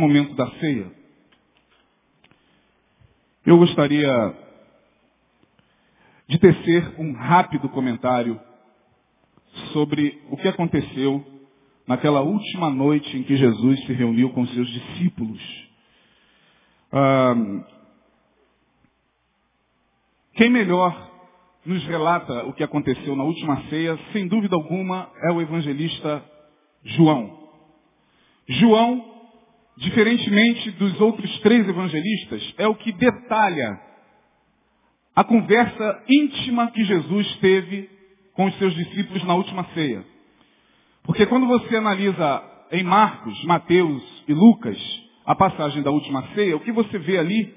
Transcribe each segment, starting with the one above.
momento da ceia. Eu gostaria de tecer um rápido comentário sobre o que aconteceu naquela última noite em que Jesus se reuniu com seus discípulos. Ah, quem melhor nos relata o que aconteceu na última ceia, sem dúvida alguma, é o evangelista João. João, diferentemente dos outros três evangelistas, é o que detalha a conversa íntima que Jesus teve com os seus discípulos na última ceia. Porque quando você analisa em Marcos, Mateus e Lucas a passagem da última ceia, o que você vê ali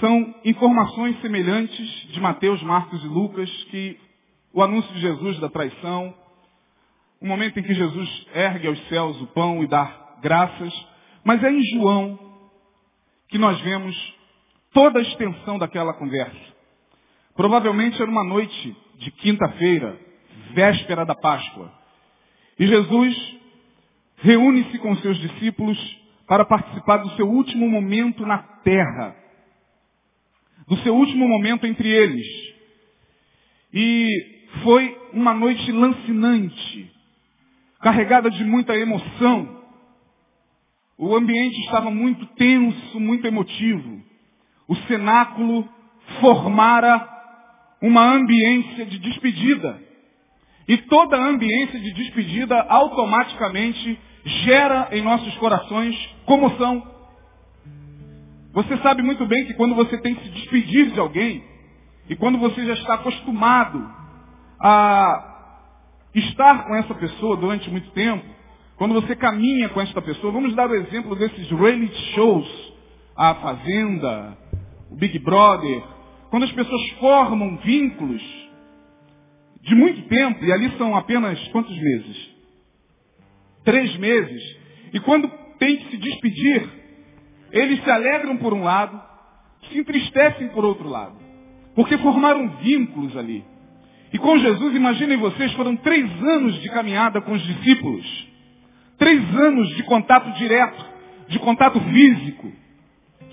são informações semelhantes de Mateus, Marcos e Lucas, que o anúncio de Jesus da traição, o momento em que Jesus ergue aos céus o pão e dá graças, mas é em João que nós vemos toda a extensão daquela conversa. Provavelmente era uma noite de quinta-feira, véspera da Páscoa. E Jesus reúne-se com seus discípulos para participar do seu último momento na terra. Do seu último momento entre eles. E foi uma noite lancinante, carregada de muita emoção. O ambiente estava muito tenso, muito emotivo. O cenáculo formara uma ambiência de despedida. E toda ambiência de despedida automaticamente gera em nossos corações comoção. Você sabe muito bem que quando você tem que se despedir de alguém, e quando você já está acostumado a estar com essa pessoa durante muito tempo, quando você caminha com essa pessoa, vamos dar o exemplo desses reality shows, a Fazenda, o Big Brother, quando as pessoas formam vínculos de muito tempo, e ali são apenas quantos meses? Três meses. E quando tem que se despedir, eles se alegram por um lado, se entristecem por outro lado. Porque formaram vínculos ali. E com Jesus, imaginem vocês, foram três anos de caminhada com os discípulos. Três anos de contato direto, de contato físico,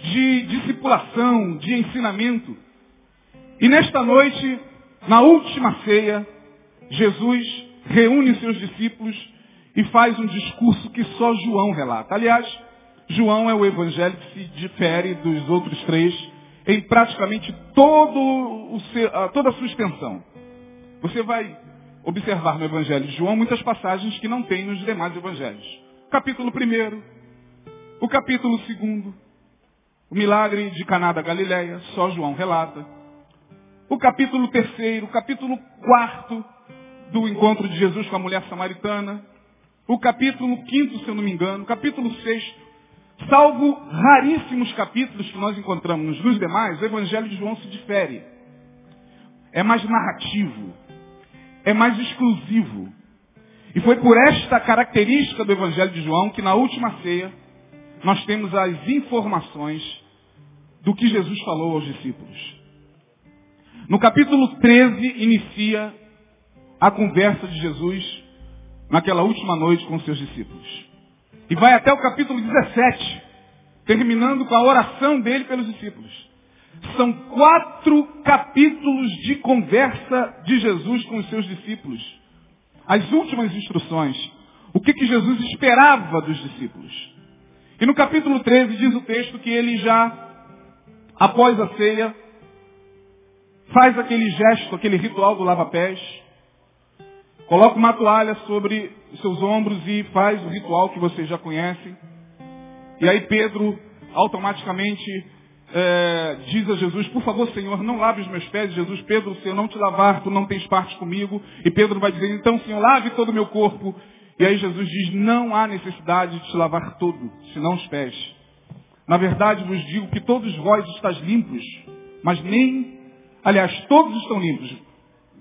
de discipulação, de ensinamento. E nesta noite, na última ceia, Jesus reúne seus discípulos e faz um discurso que só João relata. Aliás, João é o evangelho que se difere dos outros três em praticamente todo seu, toda a sua extensão. Você vai observar no evangelho de João muitas passagens que não tem nos demais evangelhos. Capítulo 1, o capítulo 2, o milagre de Caná da Galileia, só João relata. O capítulo 3, o capítulo 4 do encontro de Jesus com a mulher samaritana. O capítulo 5, se eu não me engano. O capítulo 6. Salvo raríssimos capítulos que nós encontramos nos demais, o Evangelho de João se difere. É mais narrativo. É mais exclusivo. E foi por esta característica do Evangelho de João que na última ceia nós temos as informações do que Jesus falou aos discípulos. No capítulo 13 inicia a conversa de Jesus naquela última noite com seus discípulos. E vai até o capítulo 17, terminando com a oração dele pelos discípulos. São quatro capítulos de conversa de Jesus com os seus discípulos. As últimas instruções. O que, que Jesus esperava dos discípulos. E no capítulo 13 diz o texto que ele já, após a ceia, faz aquele gesto, aquele ritual do lava-pés, coloca uma toalha sobre os seus ombros e faz o ritual que vocês já conhecem. E aí Pedro automaticamente é, diz a Jesus, por favor, Senhor, não lave os meus pés. Jesus, Pedro, se eu não te lavar, tu não tens parte comigo. E Pedro vai dizer, então, Senhor, lave todo o meu corpo. E aí Jesus diz, não há necessidade de te lavar todo, senão os pés. Na verdade, vos digo que todos vós estáis limpos, mas nem, aliás, todos estão limpos,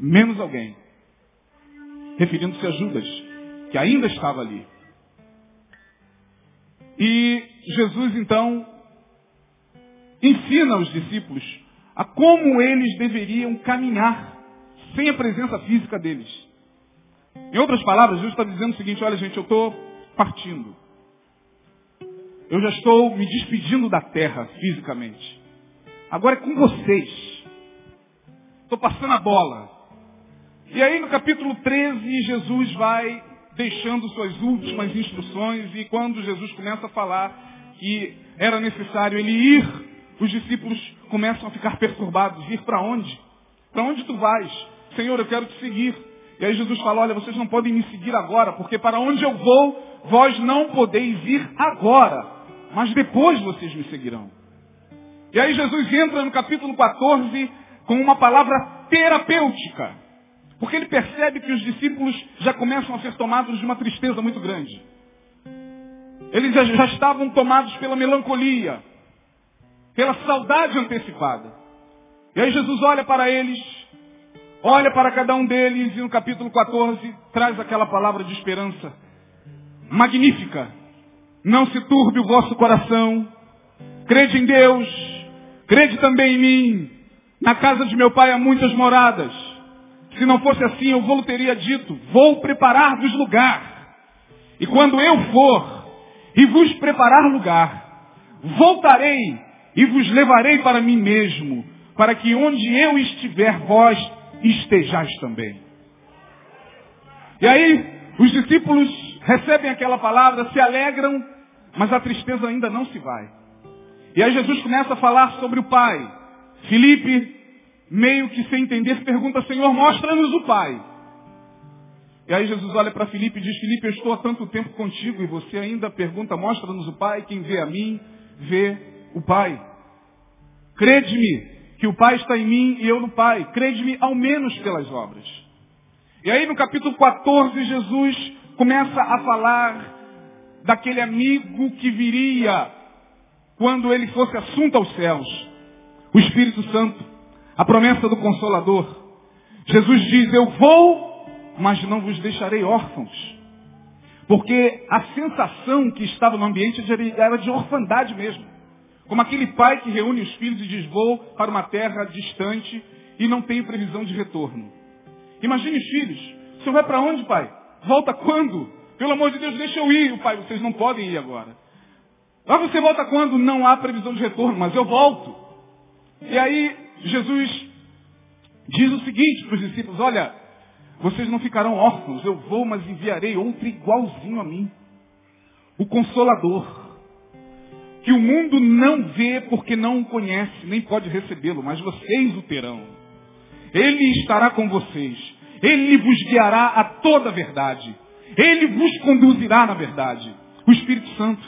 menos alguém. Referindo-se a Judas, que ainda estava ali. E Jesus, então, ensina aos discípulos a como eles deveriam caminhar sem a presença física deles. Em outras palavras, Jesus está dizendo o seguinte, olha gente, eu estou partindo. Eu já estou me despedindo da terra fisicamente. Agora é com vocês. Estou passando a bola. E aí no capítulo 13, Jesus vai deixando suas últimas instruções e quando Jesus começa a falar que era necessário ele ir, os discípulos começam a ficar perturbados. Ir para onde? Para onde tu vais? Senhor, eu quero te seguir. E aí Jesus fala, olha, vocês não podem me seguir agora, porque para onde eu vou, vós não podeis ir agora, mas depois vocês me seguirão. E aí Jesus entra no capítulo 14 com uma palavra terapêutica. Porque ele percebe que os discípulos já começam a ser tomados de uma tristeza muito grande. Eles já, estavam tomados pela melancolia, pela saudade antecipada. E aí Jesus olha para eles, olha para cada um deles e no capítulo 14 traz aquela palavra de esperança magnífica. Não se turbe o vosso coração. Crede em Deus. Crede também em mim. Na casa de meu pai há muitas moradas. Se não fosse assim, eu vou teria dito, vou preparar-vos lugar. E quando eu for e vos preparar lugar, voltarei e vos levarei para mim mesmo, para que onde eu estiver, vós estejais também. E aí, os discípulos recebem aquela palavra, se alegram, mas a tristeza ainda não se vai. E aí Jesus começa a falar sobre o Pai. Filipe meio que sem entender, pergunta, Senhor, mostra-nos o Pai. E aí Jesus olha para Filipe e diz, Filipe, eu estou há tanto tempo contigo e você ainda pergunta, mostra-nos o Pai. Quem vê a mim, vê o Pai. Crede-me que o Pai está em mim e eu no Pai. Crede-me ao menos pelas obras. E aí no capítulo 14, Jesus começa a falar daquele amigo que viria quando ele fosse assunto aos céus. O Espírito Santo. A promessa do Consolador. Jesus diz, eu vou, mas não vos deixarei órfãos. Porque a sensação que estava no ambiente era de orfandade mesmo. Como aquele pai que reúne os filhos e diz, vou para uma terra distante e não tenho previsão de retorno. Imagine os filhos. Senhor vai para onde, pai? Volta quando? Pelo amor de Deus, deixa eu ir. O pai, vocês não podem ir agora. Mas você volta quando? Não há previsão de retorno, mas eu volto. E aí Jesus diz o seguinte para os discípulos, olha, vocês não ficarão órfãos, eu vou, mas enviarei outro igualzinho a mim. O Consolador. Que o mundo não vê porque não o conhece, nem pode recebê-lo, mas vocês o terão. Ele estará com vocês. Ele vos guiará a toda a verdade. Ele vos conduzirá na verdade. O Espírito Santo.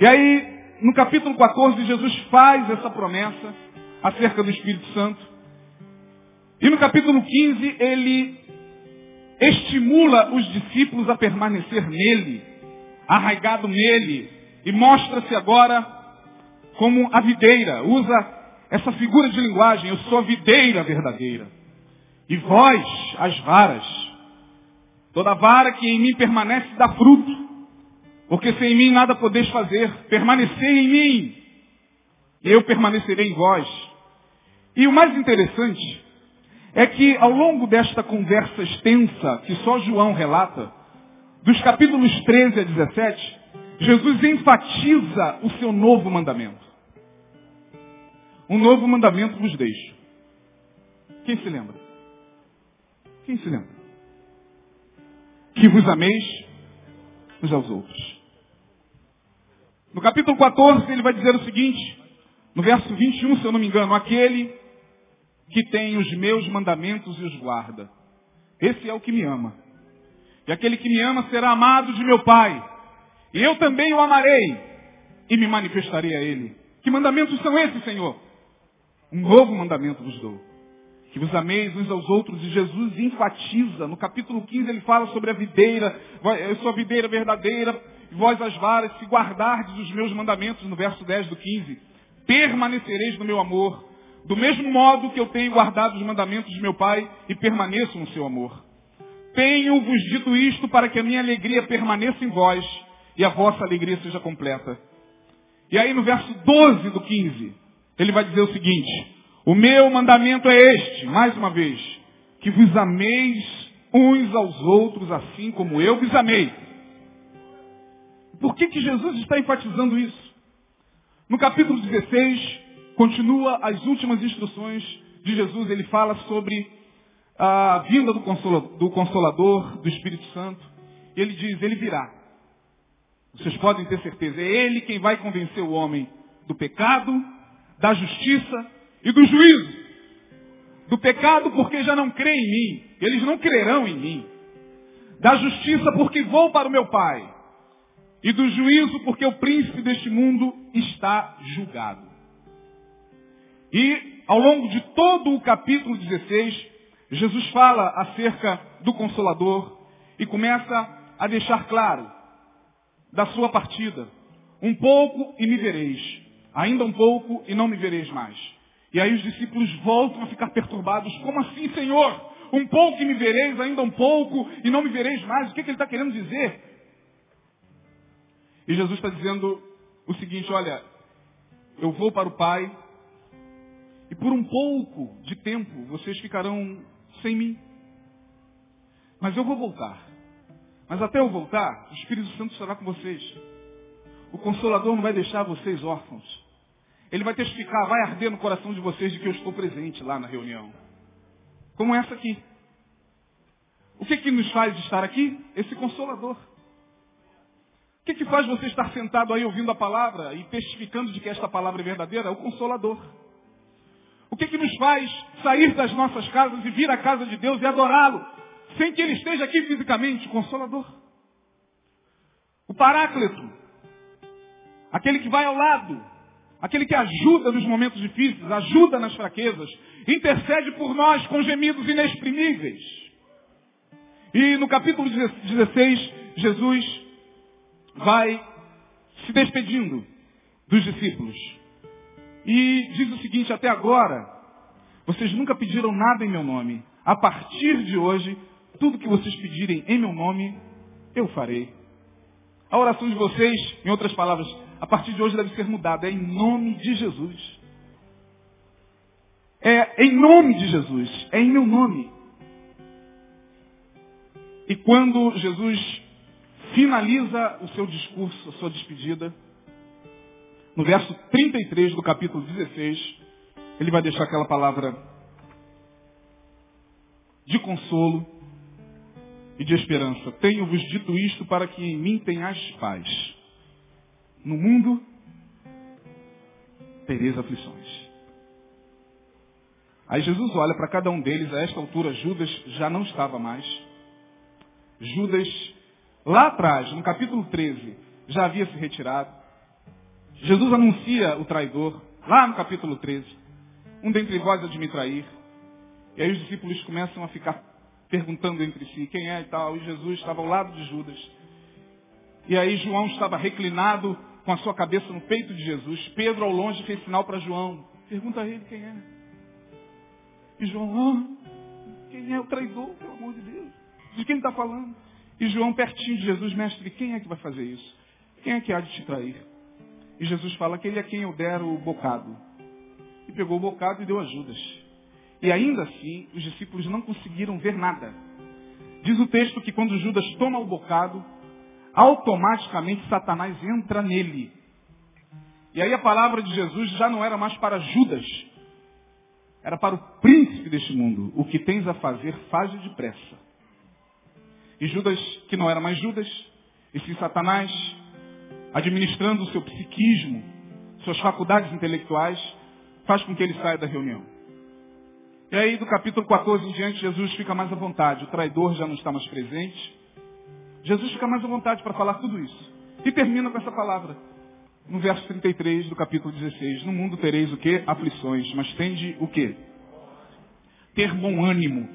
E aí, no capítulo 14, Jesus faz essa promessa acerca do Espírito Santo. E no capítulo 15, ele estimula os discípulos a permanecer nele, arraigado nele, e mostra-se agora como a videira. Usa essa figura de linguagem, eu sou a videira verdadeira. E vós, as varas. Toda vara que em mim permanece dá fruto. Porque sem mim nada podeis fazer. Permanecer em mim. E eu permanecerei em vós. E o mais interessante é que ao longo desta conversa extensa, que só João relata, dos capítulos 13 a 17, Jesus enfatiza o seu novo mandamento. Um novo mandamento vos deixo. Quem se lembra? Quem se lembra? Que vos ameis uns aos outros. No capítulo 14 ele vai dizer o seguinte, no verso 21, se eu não me engano, aquele que tem os meus mandamentos e os guarda. Esse é o que me ama. E aquele que me ama será amado de meu Pai. E eu também o amarei e me manifestarei a ele. Que mandamentos são esses, Senhor? Um novo mandamento vos dou. Que vos ameis uns aos outros. E Jesus enfatiza. No capítulo 15 ele fala sobre a videira. Eu sou a videira verdadeira. E vós as varas, se guardardes os meus mandamentos, no verso 10 do 15, permanecereis no meu amor do mesmo modo que eu tenho guardado os mandamentos de meu Pai e permaneço no seu amor. Tenho-vos dito isto para que a minha alegria permaneça em vós e a vossa alegria seja completa. E aí no verso 12 do 15, ele vai dizer o seguinte, o meu mandamento é este, mais uma vez, que vos ameis uns aos outros assim como eu vos amei. Por que, que Jesus está enfatizando isso? No capítulo 16, continua as últimas instruções de Jesus. Ele fala sobre a vinda do Consolador, do, Consolador, do Espírito Santo. Ele diz, ele virá. Vocês podem ter certeza. É ele quem vai convencer o homem do pecado, da justiça e do juízo. Do pecado porque já não crê em mim. Eles não crerão em mim. Da justiça porque vou para o meu Pai. E do juízo porque o príncipe deste mundo está julgado. E ao longo de todo o capítulo 16, Jesus fala acerca do Consolador e começa a deixar claro da sua partida. Um pouco e me vereis. Ainda um pouco e não me vereis mais. E aí os discípulos voltam a ficar perturbados. Como assim, Senhor? Um pouco e me vereis, ainda um pouco e não me vereis mais. O que, que ele está querendo dizer? E Jesus está dizendo o seguinte, olha, eu vou para o Pai e por um pouco de tempo vocês ficarão sem mim. Mas eu vou voltar. Mas até eu voltar, o Espírito Santo estará com vocês. O Consolador não vai deixar vocês órfãos. Ele vai testificar, vai arder no coração de vocês de que eu estou presente lá na reunião. Como essa aqui. O que, que nos faz estar aqui? Esse Consolador. O que, que faz você estar sentado aí ouvindo a palavra e testificando de que esta palavra é verdadeira? É o Consolador. O que, que nos faz sair das nossas casas e vir à casa de Deus e adorá-lo? Sem que ele esteja aqui fisicamente, consolador. O paráclito, aquele que vai ao lado, aquele que ajuda nos momentos difíceis, ajuda nas fraquezas, intercede por nós com gemidos inexprimíveis. E no capítulo 16, Jesus vai se despedindo dos discípulos. E diz o seguinte, até agora, vocês nunca pediram nada em meu nome. A partir de hoje, tudo que vocês pedirem em meu nome, eu farei. A oração de vocês, em outras palavras, a partir de hoje deve ser mudada. É em nome de Jesus. É em nome de Jesus. É em meu nome. E quando Jesus finaliza o seu discurso, a sua despedida, no verso 33 do capítulo 16, ele vai deixar aquela palavra de consolo e de esperança. Tenho-vos dito isto para que em mim tenhais paz. No mundo tereis aflições. Aí Jesus olha para cada um deles, a esta altura Judas já não estava mais. Judas, lá atrás, no capítulo 13, já havia se retirado. Jesus anuncia o traidor, lá no capítulo 13. Um dentre vós há de me trair. E aí os discípulos começam a ficar perguntando entre si quem é e tal, e Jesus estava ao lado de Judas. E aí João estava reclinado com a sua cabeça no peito de Jesus. Pedro ao longe fez sinal para João. Pergunta a ele quem é. E João, ah, quem é o traidor, pelo amor de Deus? De quem está falando? E João pertinho de Jesus, mestre, quem é que vai fazer isso? Quem é que há de te trair? E Jesus fala, aquele a quem eu der o bocado. E pegou o bocado e deu a Judas. E ainda assim, os discípulos não conseguiram ver nada. Diz o texto que quando Judas toma o bocado, automaticamente Satanás entra nele. E aí a palavra de Jesus já não era mais para Judas, era para o príncipe deste mundo. O que tens a fazer, faz depressa. E Judas, que não era mais Judas, e sim Satanás, administrando o seu psiquismo, suas faculdades intelectuais, faz com que ele saia da reunião. E aí, do capítulo 14 em diante, Jesus fica mais à vontade. O traidor já não está mais presente. Jesus fica mais à vontade para falar tudo isso. E termina com essa palavra. No verso 33 do capítulo 16. No mundo tereis o quê? Aflições. Mas tende o quê? Ter bom ânimo.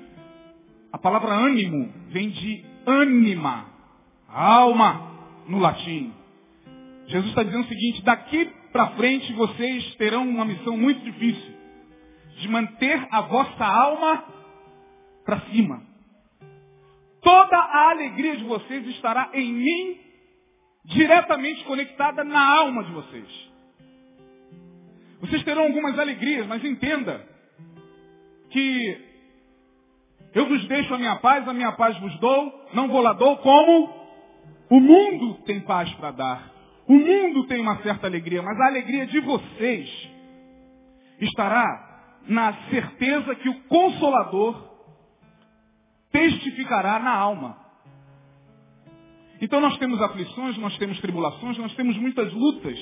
A palavra ânimo vem de ânima. Alma, no latim. Jesus está dizendo o seguinte, daqui para frente vocês terão uma missão muito difícil de manter a vossa alma para cima. Toda a alegria de vocês estará em mim, diretamente conectada na alma de vocês. Vocês terão algumas alegrias, mas entenda que Eu vos deixo a minha paz, a minha paz vos dou, não vou lá dou como o mundo tem paz para dar. O mundo tem uma certa alegria, mas a alegria de vocês estará na certeza que o Consolador testificará na alma. Então nós temos aflições, nós temos tribulações, nós temos muitas lutas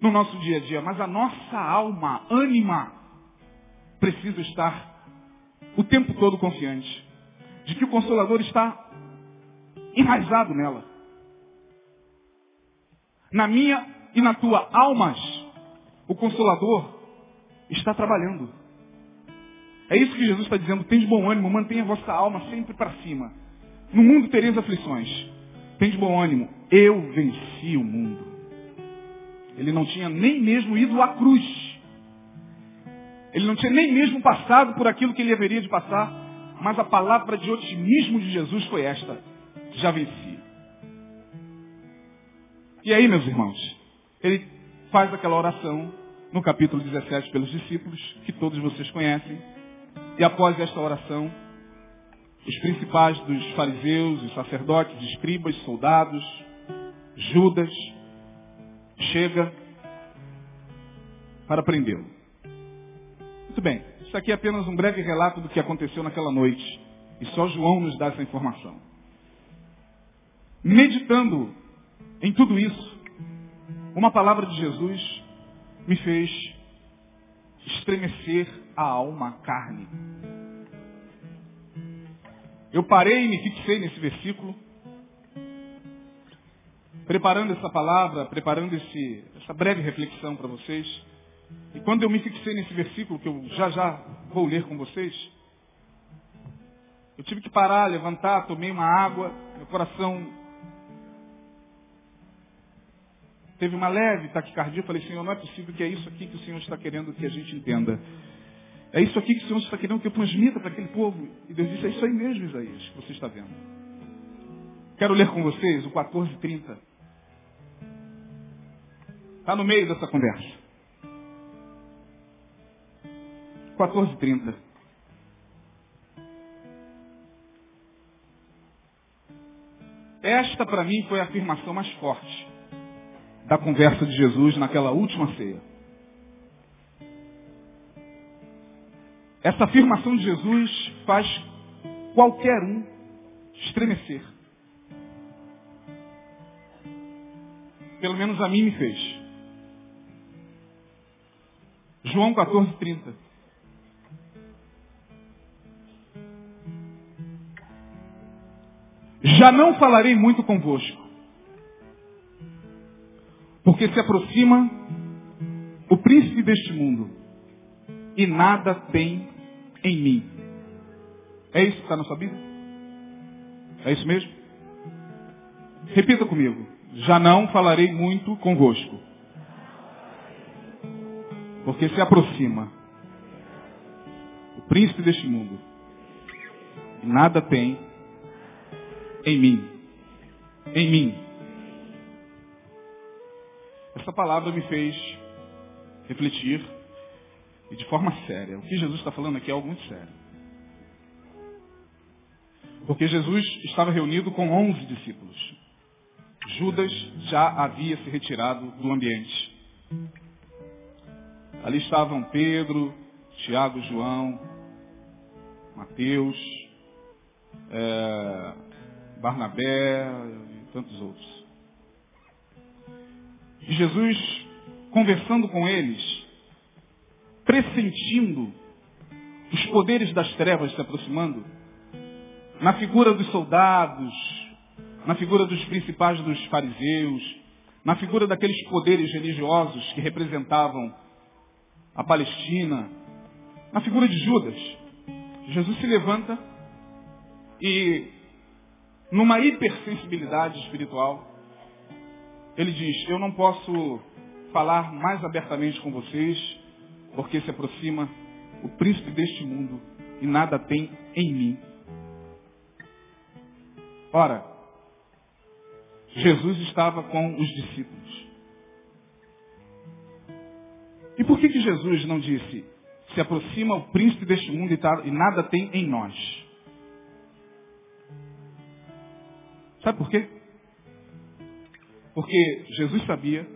no nosso dia a dia, mas a nossa alma, ânima, precisa estar o tempo todo confiante de que o Consolador está enraizado nela. Na minha e na tua almas, o Consolador está trabalhando. É isso que Jesus está dizendo. Tem de bom ânimo, mantenha a vossa alma sempre para cima. No mundo tereis aflições. Tem de bom ânimo. Eu venci o mundo. Ele não tinha nem mesmo ido à cruz. Ele não tinha nem mesmo passado por aquilo que ele haveria de passar. Mas a palavra de otimismo de Jesus foi esta. Já venci. E aí, meus irmãos, ele faz aquela oração no capítulo 17 pelos discípulos, que todos vocês conhecem. E após esta oração, os principais dos fariseus, os sacerdotes, escribas, soldados, Judas, chega para prendê-lo. Muito bem, isso aqui é apenas um breve relato do que aconteceu naquela noite. E só João nos dá essa informação. Meditando em tudo isso, uma palavra de Jesus me fez estremecer a alma, a carne. Eu parei e me fixei nesse versículo, preparando essa palavra, preparando esse, essa breve reflexão para vocês. E quando eu me fixei nesse versículo, que eu já já vou ler com vocês, eu tive que parar, levantar, tomei uma água, meu coração teve uma leve taquicardia, eu falei, Senhor, não é possível que é isso aqui que o Senhor está querendo que a gente entenda. É isso aqui que o Senhor está querendo que eu transmita para aquele povo. E Deus disse, é isso aí mesmo, Isaías, que você está vendo. Quero ler com vocês o 1430. Está no meio dessa conversa. 1430. Esta para mim foi a afirmação mais forte da conversa de Jesus naquela última ceia. Essa afirmação de Jesus faz qualquer um estremecer. Pelo menos a mim me fez. João 14, 30. Já não falarei muito convosco, porque se aproxima o príncipe deste mundo e nada tem em mim. É isso que está na sua Bíblia? É isso mesmo? Repita comigo. Já não falarei muito convosco. Porque se aproxima o príncipe deste mundo e nada tem em mim. Em mim. Essa palavra me fez refletir e de forma séria. O que Jesus está falando aqui é algo muito sério. Porque Jesus estava reunido com onze discípulos. Judas já havia se retirado do ambiente. Ali estavam Pedro, Tiago, João, Mateus, é, Barnabé e tantos outros. E Jesus, conversando com eles, pressentindo os poderes das trevas se aproximando, na figura dos soldados, na figura dos principais dos fariseus, na figura daqueles poderes religiosos que representavam a Palestina, na figura de Judas, Jesus se levanta e, numa hipersensibilidade espiritual, ele diz, eu não posso falar mais abertamente com vocês, porque se aproxima o príncipe deste mundo e nada tem em mim. Ora, Jesus estava com os discípulos. E por que, que Jesus não disse, se aproxima o príncipe deste mundo e nada tem em nós? Sabe por quê? Porque Jesus sabia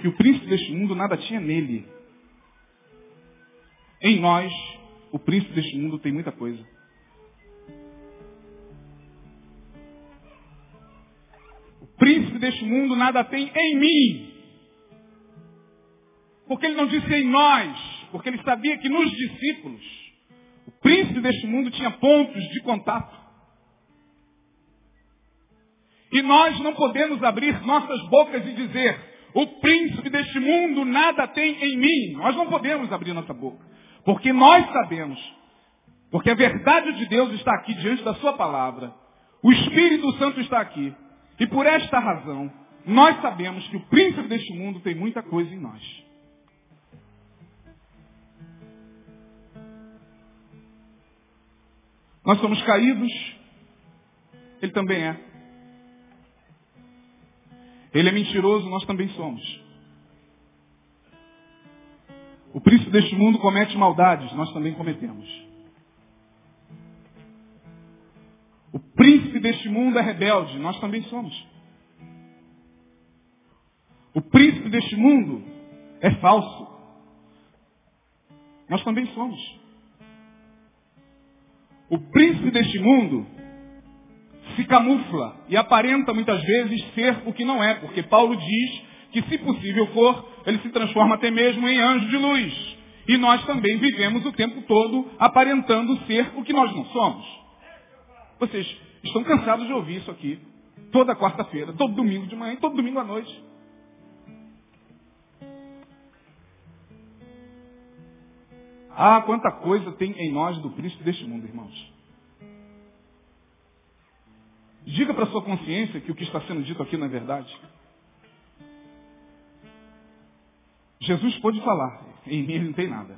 que o príncipe deste mundo nada tinha nele. Em nós, o príncipe deste mundo tem muita coisa. O príncipe deste mundo nada tem em mim. Porque ele não disse em nós, porque ele sabia que nos discípulos, o príncipe deste mundo tinha pontos de contato. E nós não podemos abrir nossas bocas e dizer, o príncipe deste mundo nada tem em mim. Nós não podemos abrir nossa boca. Porque nós sabemos, porque a verdade de Deus está aqui diante da sua palavra. O Espírito Santo está aqui. E por esta razão, nós sabemos que o príncipe deste mundo tem muita coisa em nós. Nós somos caídos, ele também é. Ele é mentiroso, nós também somos. O príncipe deste mundo comete maldades, nós também cometemos. O príncipe deste mundo é rebelde, nós também somos. O príncipe deste mundo é falso. Nós também somos. O príncipe deste mundo se camufla e aparenta muitas vezes ser o que não é, porque Paulo diz que se possível for, ele se transforma até mesmo em anjo de luz. E nós também vivemos o tempo todo aparentando ser o que nós não somos. Vocês estão cansados de ouvir isso aqui. Toda quarta-feira, todo domingo de manhã, todo domingo à noite. Ah, quanta coisa tem em nós do príncipe deste mundo, irmãos. Diga para sua consciência que o que está sendo dito aqui não é verdade. Jesus pôde falar, em mim ele não tem nada.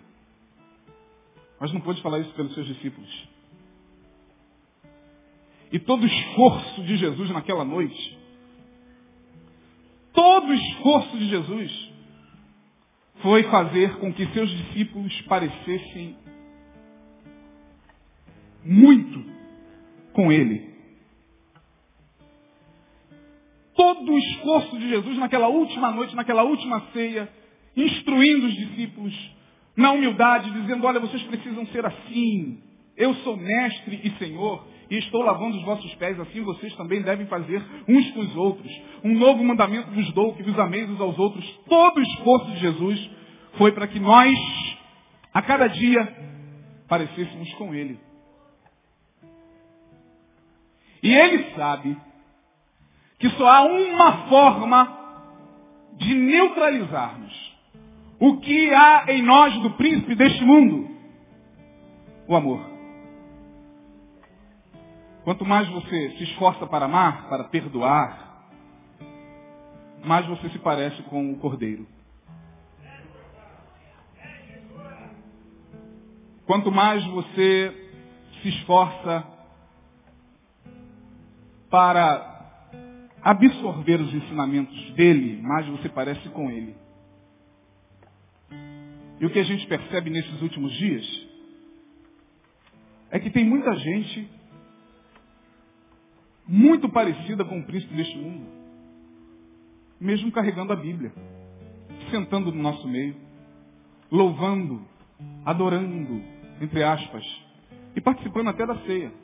Mas não pôde falar isso pelos seus discípulos. E todo o esforço de Jesus naquela noite, todo o esforço de Jesus foi fazer com que seus discípulos parecessem muito com ele. Todo o esforço de Jesus naquela última noite, naquela última ceia, instruindo os discípulos na humildade, dizendo, olha, vocês precisam ser assim. Eu sou mestre e senhor e estou lavando os vossos pés, assim vocês também devem fazer uns com os outros. Um novo mandamento vos dou, que vos ameis uns aos outros. Todo o esforço de Jesus foi para que nós, a cada dia, parecêssemos com Ele. E Ele sabe que só há uma forma de neutralizarmos o que há em nós do príncipe deste mundo? O amor. Quanto mais você se esforça para amar, para perdoar, mais você se parece com o cordeiro. Quanto mais você se esforça para absorver os ensinamentos dele, mais você parece com ele. E o que a gente percebe nesses últimos dias é que tem muita gente muito parecida com o príncipe deste mundo, mesmo carregando a Bíblia, sentando no nosso meio, louvando, adorando, entre aspas, e participando até da ceia.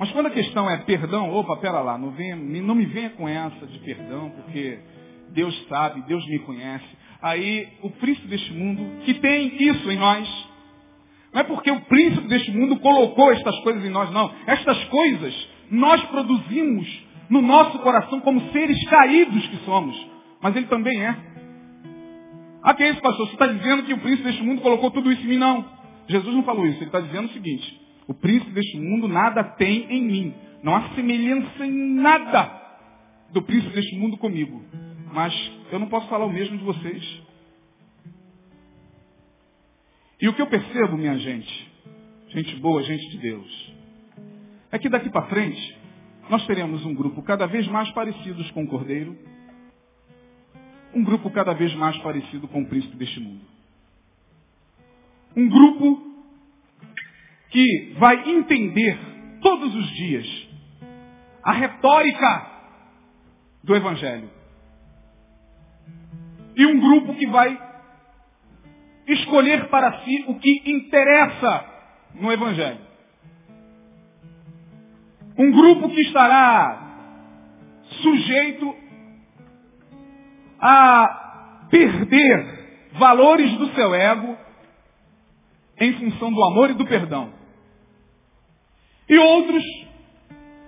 Mas quando a questão é perdão, opa, pera lá, não, venha, não me venha com essa de perdão, porque Deus sabe, Deus me conhece. Aí o príncipe deste mundo, que tem isso em nós, não é porque o príncipe deste mundo colocou estas coisas em nós, não. Estas coisas nós produzimos no nosso coração como seres caídos que somos. Mas ele também é. Ah, que é isso, pastor? Você está dizendo que o príncipe deste mundo colocou tudo isso em mim? Não. Jesus não falou isso. Ele está dizendo o seguinte. O príncipe deste mundo nada tem em mim. Não há semelhança em nada do príncipe deste mundo comigo. Mas eu não posso falar o mesmo de vocês. E o que eu percebo, minha gente, gente boa, gente de Deus, é que daqui para frente nós teremos um grupo cada vez mais parecidos com o Cordeiro, um grupo cada vez mais parecido com o príncipe deste mundo. Um grupo que vai entender todos os dias a retórica do Evangelho. E um grupo que vai escolher para si o que interessa no Evangelho. Um grupo que estará sujeito a perder valores do seu ego em função do amor e do perdão. E outros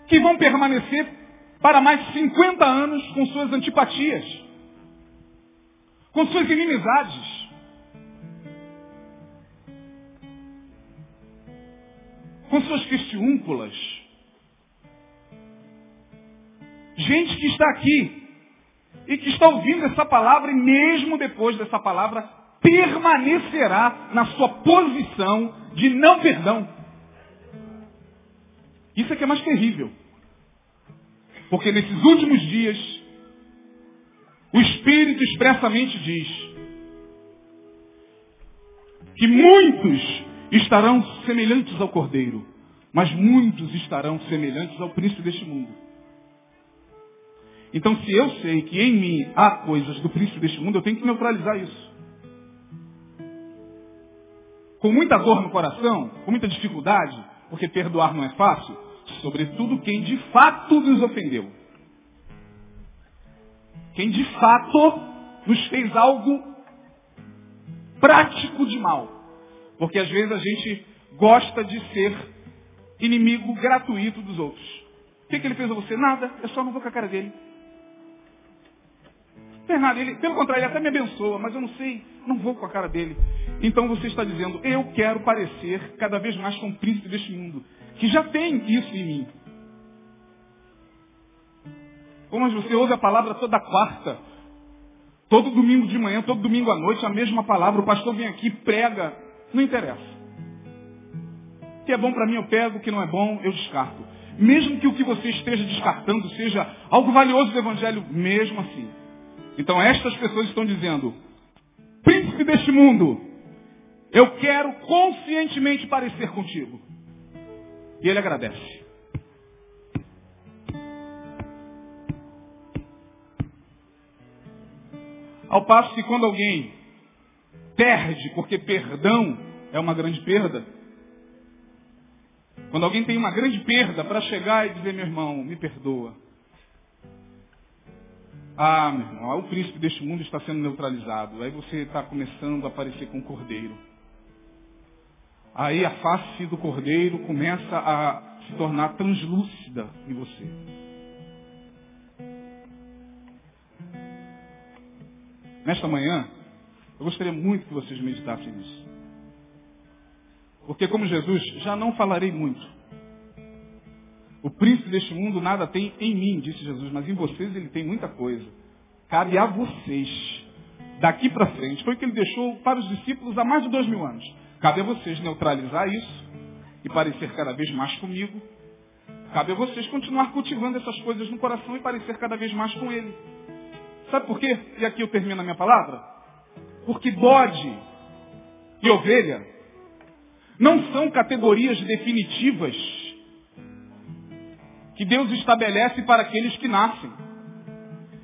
que vão permanecer para mais de 50 anos com suas antipatias, com suas inimizades. Com suas questiúnculas. Gente que está aqui e que está ouvindo essa palavra e mesmo depois dessa palavra permanecerá na sua posição de não perdão. Isso é que é mais terrível. Porque nesses últimos dias, o Espírito expressamente diz que muitos estarão semelhantes ao Cordeiro, mas muitos estarão semelhantes ao príncipe deste mundo. Então, se eu sei que em mim há coisas do príncipe deste mundo, eu tenho que neutralizar isso. Com muita dor no coração, com muita dificuldade, porque perdoar não é fácil, sobretudo quem de fato nos ofendeu. Quem de fato nos fez algo prático de mal. Porque às vezes a gente gosta de ser inimigo gratuito dos outros. O que, que ele fez a você? Nada, eu só não vou com a cara dele. Fernando, ele, pelo contrário, ele até me abençoa, mas eu não sei, não vou com a cara dele. Então você está dizendo, eu quero parecer cada vez mais com o príncipe deste mundo, que já tem isso em mim. Como você ouve a palavra toda quarta, todo domingo de manhã, todo domingo à noite, a mesma palavra, o pastor vem aqui, prega, não interessa. O que é bom para mim eu pego, o que não é bom eu descarto. Mesmo que o que você esteja descartando seja algo valioso do Evangelho, mesmo assim. Então estas pessoas estão dizendo, príncipe deste mundo, eu quero conscientemente parecer contigo. E ele agradece. Ao passo que quando alguém perde, porque perdão é uma grande perda, quando alguém tem uma grande perda para chegar e dizer, meu irmão, me perdoa. Ah, meu irmão, o príncipe deste mundo está sendo neutralizado. Aí você está começando a aparecer com o cordeiro. Aí a face do cordeiro começa a se tornar translúcida em você. Nesta manhã, eu gostaria muito que vocês meditassem nisso. Porque como Jesus, já não falarei muito. O príncipe deste mundo nada tem em mim, disse Jesus, mas em vocês ele tem muita coisa. Cabe a vocês, daqui para frente. Foi o que ele deixou para os discípulos há mais de dois mil anos. Cabe a vocês neutralizar isso e parecer cada vez mais comigo. Cabe a vocês continuar cultivando essas coisas no coração e parecer cada vez mais com ele. Sabe por quê? E aqui eu termino a minha palavra. Porque bode e ovelha não são categorias definitivas que Deus estabelece para aqueles que nascem.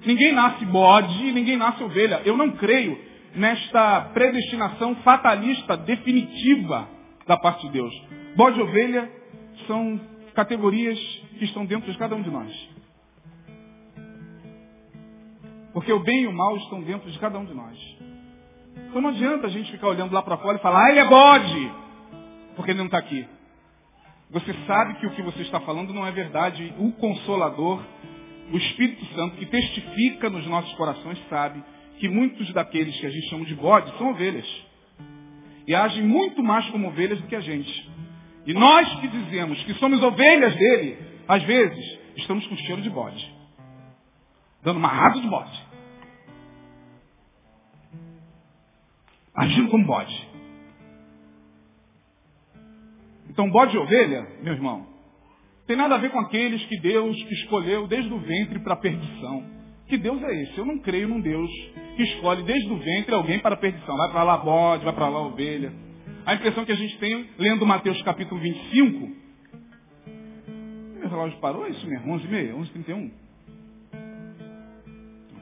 Ninguém nasce bode, ninguém nasce ovelha. Eu não creio nesta predestinação fatalista definitiva da parte de Deus. Bode e ovelha são categorias que estão dentro de cada um de nós. Porque o bem e o mal estão dentro de cada um de nós. Então não adianta a gente ficar olhando lá para fora e falar, ah, ele é bode, porque ele não está aqui. Você sabe que o que você está falando não é verdade. O Consolador, o Espírito Santo, que testifica nos nossos corações, sabe que muitos daqueles que a gente chama de bode são ovelhas. E agem muito mais como ovelhas do que a gente. E nós que dizemos que somos ovelhas dele, às vezes, estamos com cheiro de bode. Dando uma rada de bode. Agindo como bode. Então, bode e ovelha, meu irmão, tem nada a ver com aqueles que Deus escolheu desde o ventre para a perdição. Que Deus é esse? Eu não creio num Deus que escolhe desde o ventre alguém para a perdição. Vai para lá bode, vai para lá ovelha. A impressão que a gente tem, lendo Mateus capítulo 25, meu relógio parou? É isso mesmo, 11h30, 11h31.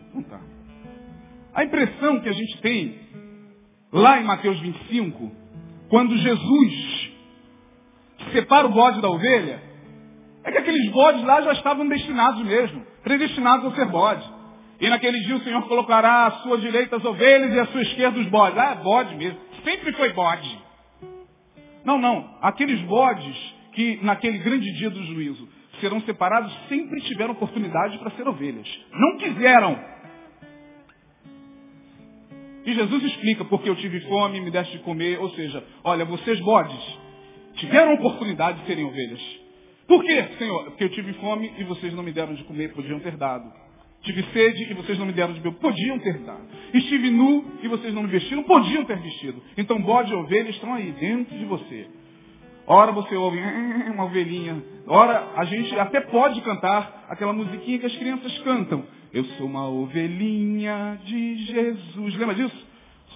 Então tá. A impressão que a gente tem, lá em Mateus 25, quando Jesus separa o bode da ovelha, é que aqueles bodes lá já estavam destinados mesmo, predestinados a ser bode. E naquele dia o Senhor colocará à sua direita as ovelhas e à sua esquerda os bodes. Ah, bode mesmo. Sempre foi bode. Não, não. Aqueles bodes que naquele grande dia do juízo serão separados sempre tiveram oportunidade para ser ovelhas. Não quiseram. E Jesus explica, porque eu tive fome, me deste de comer. Ou seja, olha, vocês bodes tiveram oportunidade de serem ovelhas. Por quê, Senhor? Porque eu tive fome e vocês não me deram de comer, podiam ter dado. Tive sede e vocês não me deram de beber. Podiam ter dado. Estive nu e vocês não me vestiram. Podiam ter vestido. Então bode e ovelha estão aí, dentro de você. Ora você ouve hum, uma ovelhinha. Ora a gente até pode cantar aquela musiquinha que as crianças cantam. Eu sou uma ovelhinha de Jesus. Lembra disso?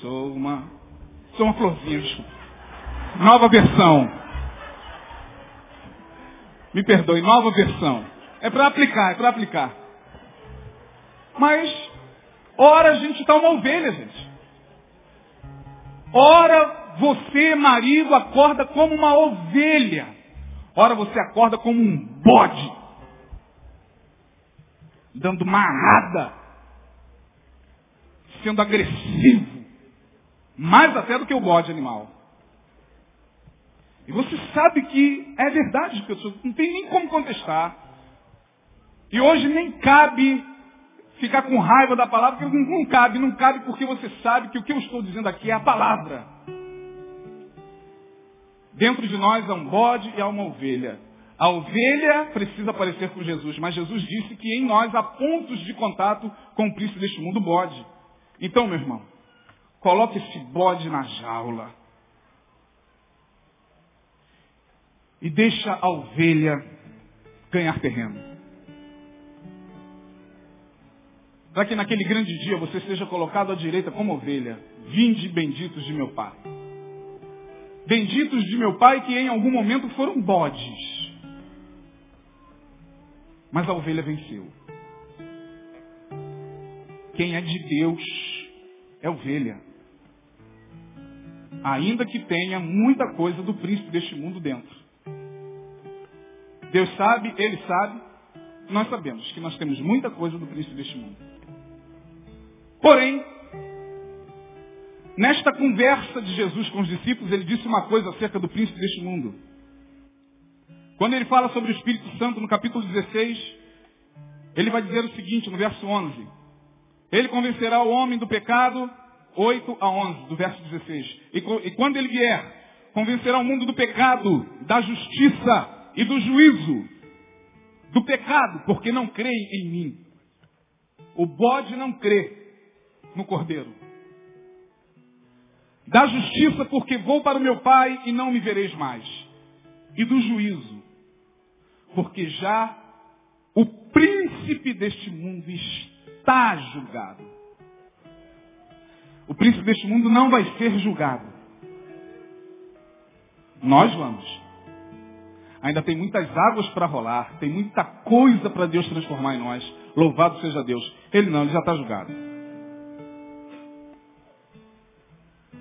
Sou uma. Sou uma florzinha, desculpa. Nova versão. Me perdoe, nova versão. É para aplicar, é para aplicar. Mas, ora a gente está uma ovelha, gente. Ora você, marido, acorda como uma ovelha. Ora você acorda como um bode. Dando marrada. Sendo agressivo. Mais até do que o bode animal. E você sabe que é verdade, pessoas. Não tem nem como contestar. E hoje nem cabe ficar com raiva da palavra, porque não cabe, não cabe porque você sabe que o que eu estou dizendo aqui é a palavra. Dentro de nós há um bode e há uma ovelha. A ovelha precisa aparecer com Jesus, mas Jesus disse que em nós há pontos de contato com o príncipe deste mundo, bode. Então, meu irmão, coloque esse bode na jaula. E deixa a ovelha ganhar terreno. Para que naquele grande dia você seja colocado à direita como ovelha. Vinde benditos de meu Pai. Benditos de meu Pai que em algum momento foram bodes. Mas a ovelha venceu. Quem é de Deus é ovelha. Ainda que tenha muita coisa do príncipe deste mundo dentro. Deus sabe, Ele sabe, nós sabemos que nós temos muita coisa do príncipe deste mundo. Porém, nesta conversa de Jesus com os discípulos, ele disse uma coisa acerca do príncipe deste mundo. Quando ele fala sobre o Espírito Santo no capítulo 16, ele vai dizer o seguinte no verso 11. Ele convencerá o homem do pecado, 8 a 11, do verso 16. E, e quando ele vier, convencerá o mundo do pecado, da justiça e do juízo. Do pecado, porque não creem em mim. O bode não crê no cordeiro. Da justiça, porque vou para o meu Pai e não me vereis mais. E do juízo, porque já o príncipe deste mundo está julgado. O príncipe deste mundo não vai ser julgado. Nós vamos. Ainda tem muitas águas para rolar, tem muita coisa para Deus transformar em nós. Louvado seja Deus. Ele não, ele já está julgado.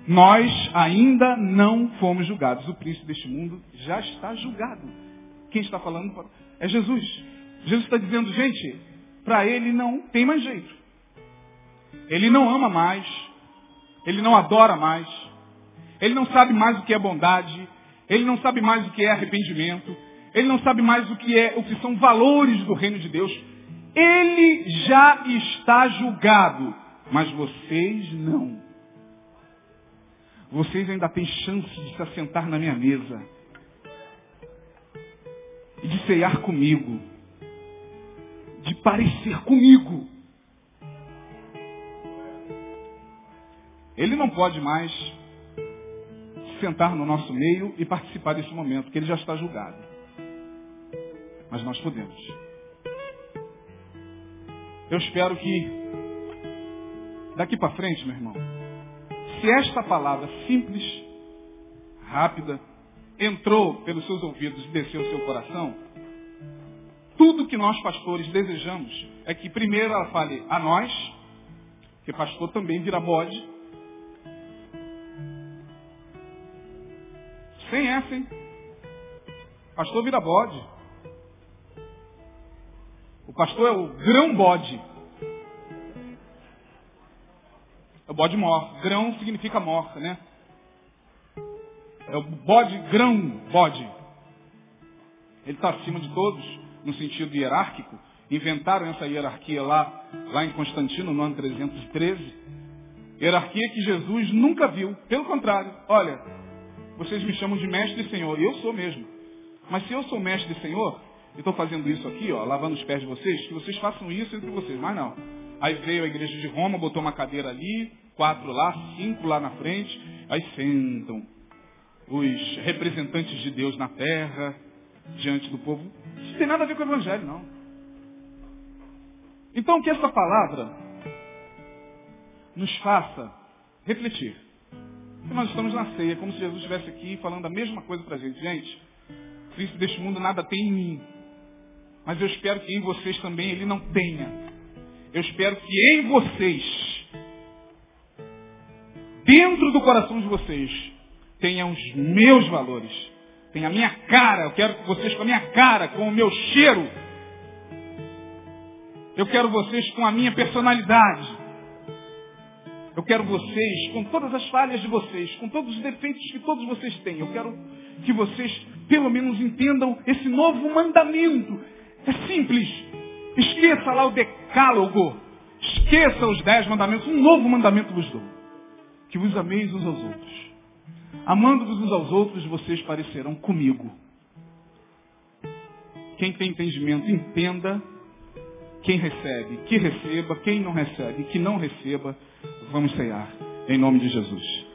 Nós ainda não fomos julgados. O príncipe deste mundo já está julgado. Quem está falando é Jesus. Jesus está dizendo, gente, para ele não tem mais jeito. Ele não ama mais. Ele não adora mais. Ele não sabe mais o que é bondade. Ele não sabe mais o que é arrependimento. Ele não sabe mais o que é, o que são valores do reino de Deus. Ele já está julgado, mas vocês não vocês ainda têm chance de se assentar na minha mesa e de ceiar comigo, de parecer comigo. Ele não pode mais sentar no nosso meio e participar desse momento, porque ele já está julgado. Mas nós podemos. Eu espero que daqui para frente, meu irmão, se esta palavra simples, rápida, entrou pelos seus ouvidos e desceu ao seu coração, tudo que nós pastores desejamos é que primeiro ela fale a nós, que pastor também vira bode. Sem essa, hein? Pastor vira bode. O pastor é o grão bode. É o bode mor. Grão significa morta, né? É o bode, grão bode. Ele está acima de todos, no sentido hierárquico. Inventaram essa hierarquia lá, lá em Constantino, no ano 313. Hierarquia que Jesus nunca viu. Pelo contrário, olha, vocês me chamam de mestre e senhor, e eu sou mesmo. Mas se eu sou mestre e senhor, e estou fazendo isso aqui, ó, lavando os pés de vocês, que vocês façam isso entre vocês, mas não. Aí veio a igreja de Roma, botou uma cadeira ali, quatro lá, cinco lá na frente, aí sentam os representantes de Deus na terra, diante do povo. Isso tem nada a ver com o Evangelho, não. Então que essa palavra nos faça refletir. Nós estamos na ceia, como se Jesus estivesse aqui falando a mesma coisa para a gente. Gente, Cristo deste mundo nada tem em mim. Mas eu espero que em vocês também ele não tenha. Eu espero que em vocês, dentro do coração de vocês, tenham os meus valores. Tenha a minha cara. Eu quero vocês com a minha cara, com o meu cheiro. Eu quero vocês com a minha personalidade. Eu quero vocês com todas as falhas de vocês, com todos os defeitos que todos vocês têm. Eu quero que vocês, pelo menos, entendam esse novo mandamento. É simples. Esqueça lá o decálogo. Esqueça os dez mandamentos. Um novo mandamento vos dou. Que vos ameis uns aos outros. Amando-vos uns aos outros, vocês parecerão comigo. Quem tem entendimento, entenda. Quem recebe, que receba. Quem não recebe, que não receba. Vamos cear. Em nome de Jesus.